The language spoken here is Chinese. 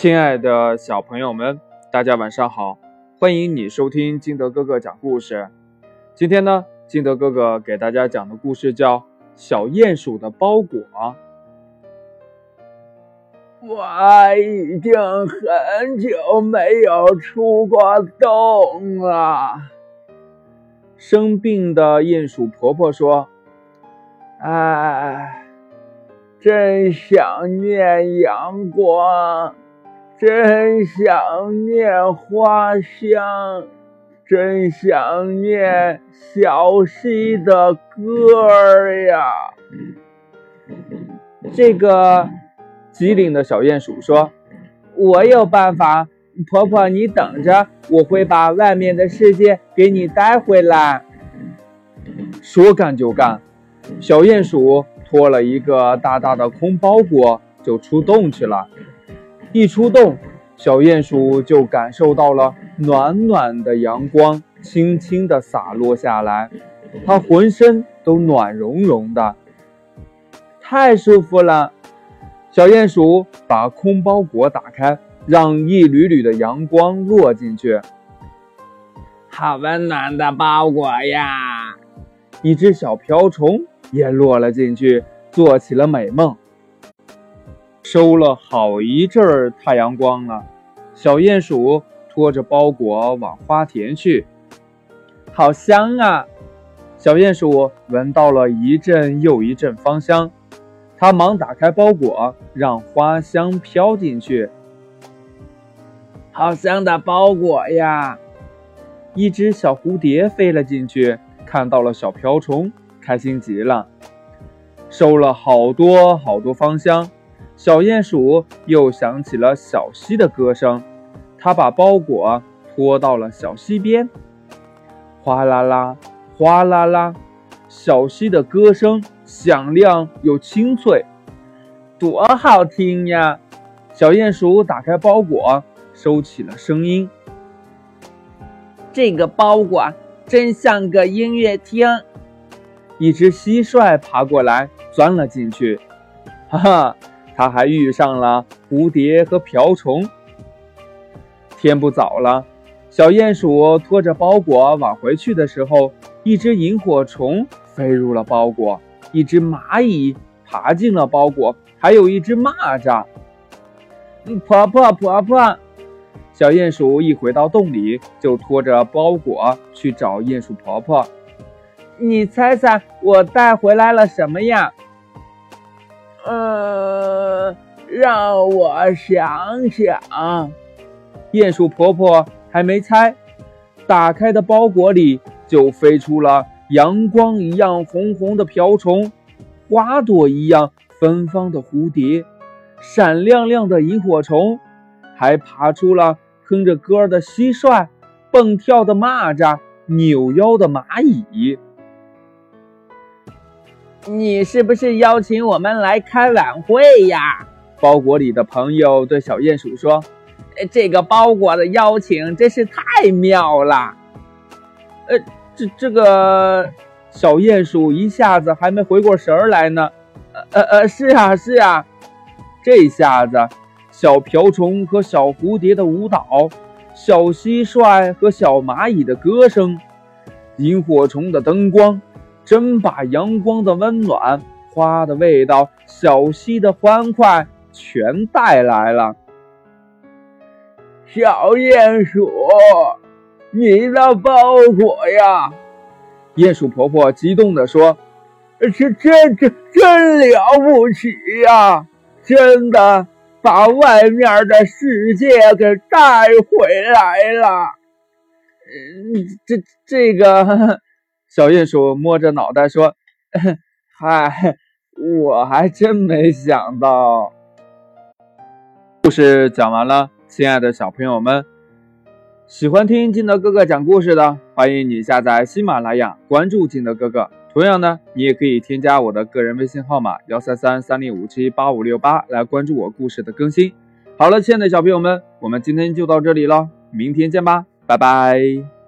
亲爱的小朋友们，大家晚上好！欢迎你收听金德哥哥讲故事。今天呢，金德哥哥给大家讲的故事叫《小鼹鼠的包裹》。我已经很久没有出过洞了。生病的鼹鼠婆婆说：“哎，真想念阳光。”真想念花香，真想念小溪的歌儿呀！这个机灵的小鼹鼠说：“我有办法，婆婆你等着，我会把外面的世界给你带回来。”说干就干，小鼹鼠拖了一个大大的空包裹就出洞去了。一出洞，小鼹鼠就感受到了暖暖的阳光，轻轻地洒落下来，它浑身都暖融融的，太舒服了。小鼹鼠把空包裹打开，让一缕缕的阳光落进去。好温暖的包裹呀！一只小瓢虫也落了进去，做起了美梦。收了好一阵太阳光了，小鼹鼠拖着包裹往花田去。好香啊！小鼹鼠闻到了一阵又一阵芳香，它忙打开包裹，让花香飘进去。好香的包裹呀！一只小蝴蝶飞了进去，看到了小瓢虫，开心极了。收了好多好多芳香。小鼹鼠又想起了小溪的歌声，它把包裹拖到了小溪边，哗啦啦，哗啦啦，小溪的歌声响亮又清脆，多好听呀！小鼹鼠打开包裹，收起了声音。这个包裹真像个音乐厅。一只蟋蟀爬过来，钻了进去，哈哈。他还遇上了蝴蝶和瓢虫。天不早了，小鼹鼠拖着包裹往回去的时候，一只萤火虫飞入了包裹，一只蚂蚁爬进了包裹，还有一只蚂蚱。婆婆，婆婆！小鼹鼠一回到洞里，就拖着包裹去找鼹鼠婆婆。你猜猜，我带回来了什么呀？呃，让我想想。鼹鼠婆婆还没猜，打开的包裹里就飞出了阳光一样红红的瓢虫，花朵一样芬芳的蝴蝶，闪亮亮的萤火虫，还爬出了哼着歌的蟋蟀，蹦跳的蚂蚱，扭腰的蚂蚁。你是不是邀请我们来开晚会呀？包裹里的朋友对小鼹鼠说：“这个包裹的邀请真是太妙了。”呃，这这个小鼹鼠一下子还没回过神儿来呢。呃呃呃，是啊是啊，这下子小瓢虫和小蝴蝶的舞蹈，小蟋蟀和小蚂蚁的歌声，萤火虫的灯光。真把阳光的温暖、花的味道、小溪的欢快全带来了。小鼹鼠，你的包裹呀！鼹鼠婆婆激动地说：“是真真真了不起呀！真的把外面的世界给带回来了。”嗯，这这个。小鼹鼠摸着脑袋说：“嗨，我还真没想到。”故事讲完了，亲爱的小朋友们，喜欢听金德哥哥讲故事的，欢迎你下载喜马拉雅，关注金德哥哥。同样呢，你也可以添加我的个人微信号码幺三三三零五七八五六八来关注我故事的更新。好了，亲爱的小朋友们，我们今天就到这里了，明天见吧，拜拜。